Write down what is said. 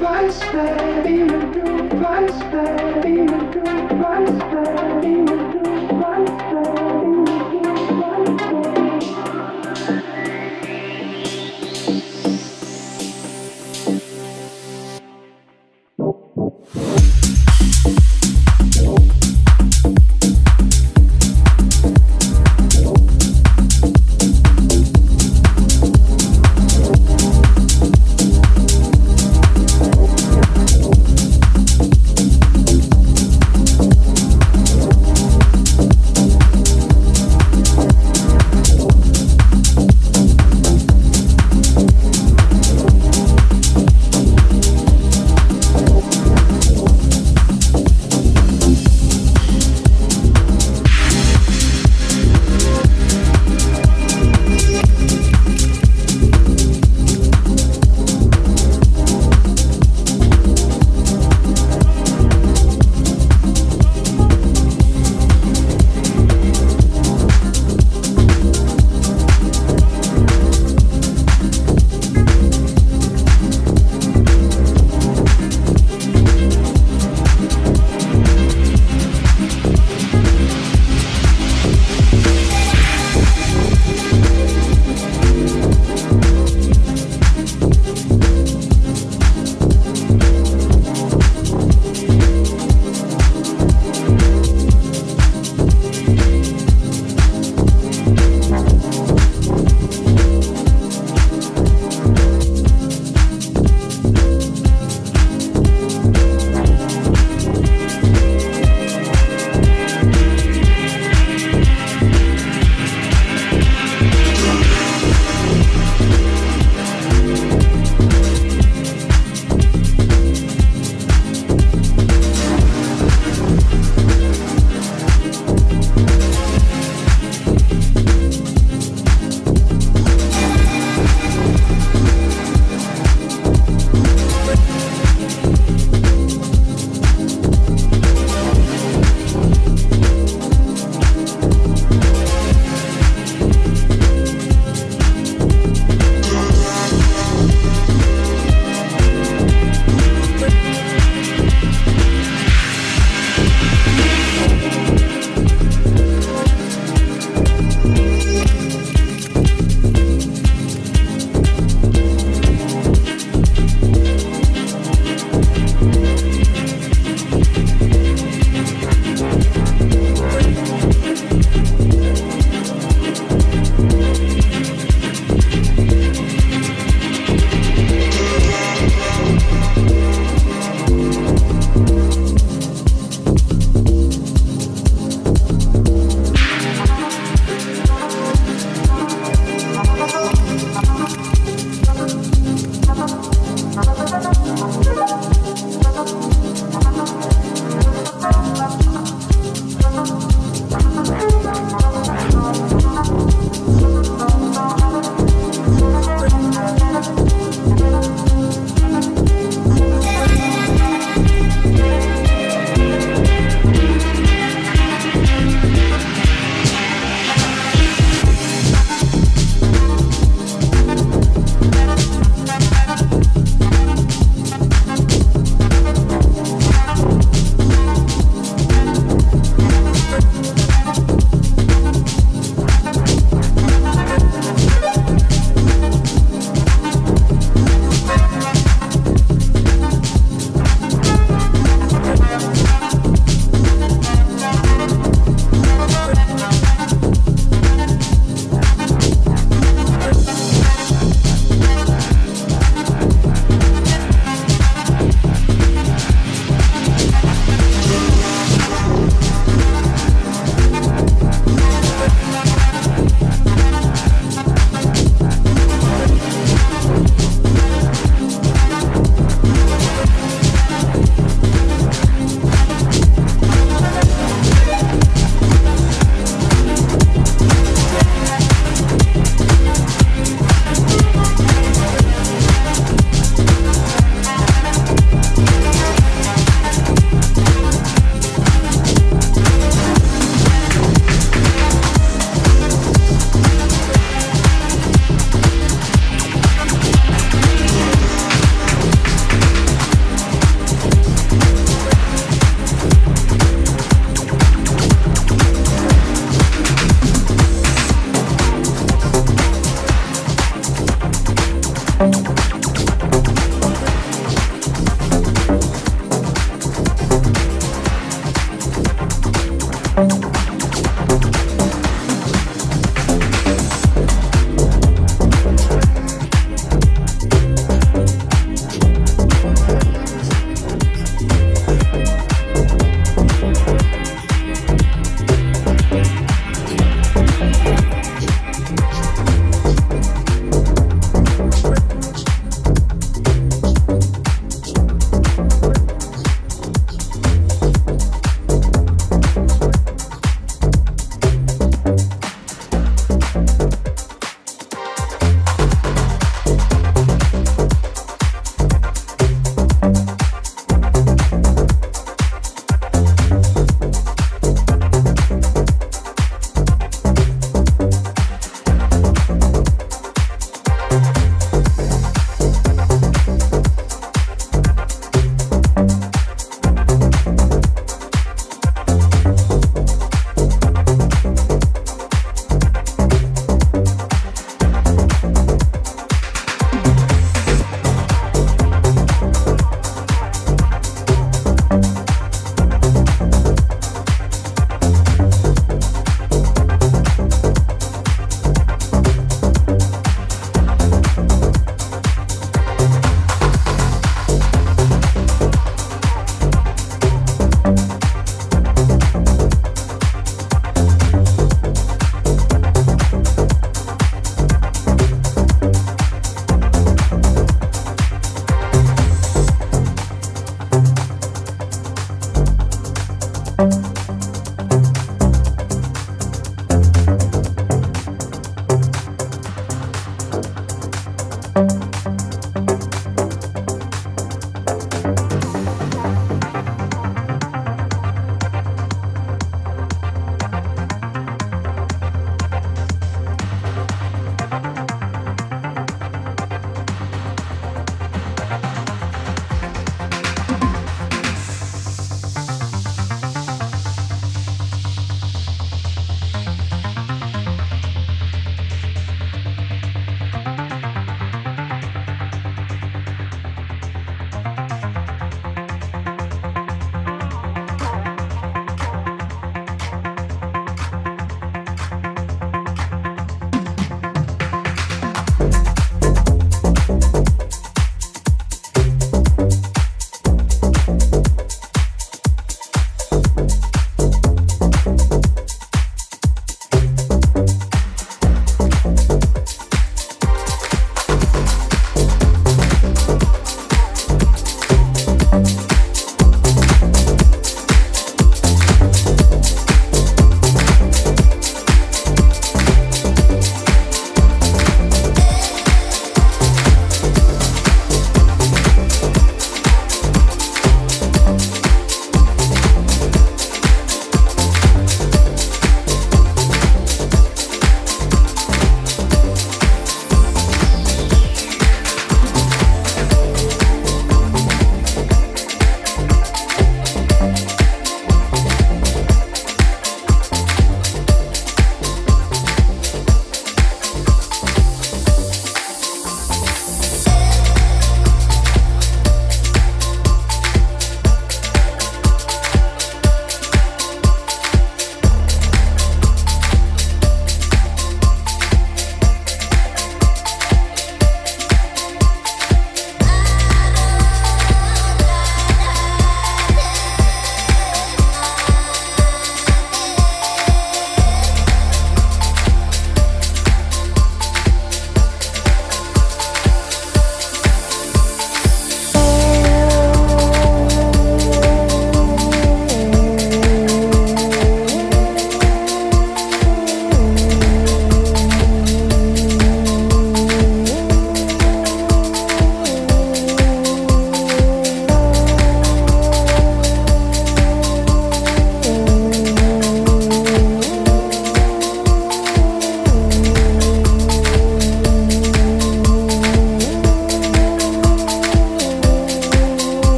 vice, baby, you.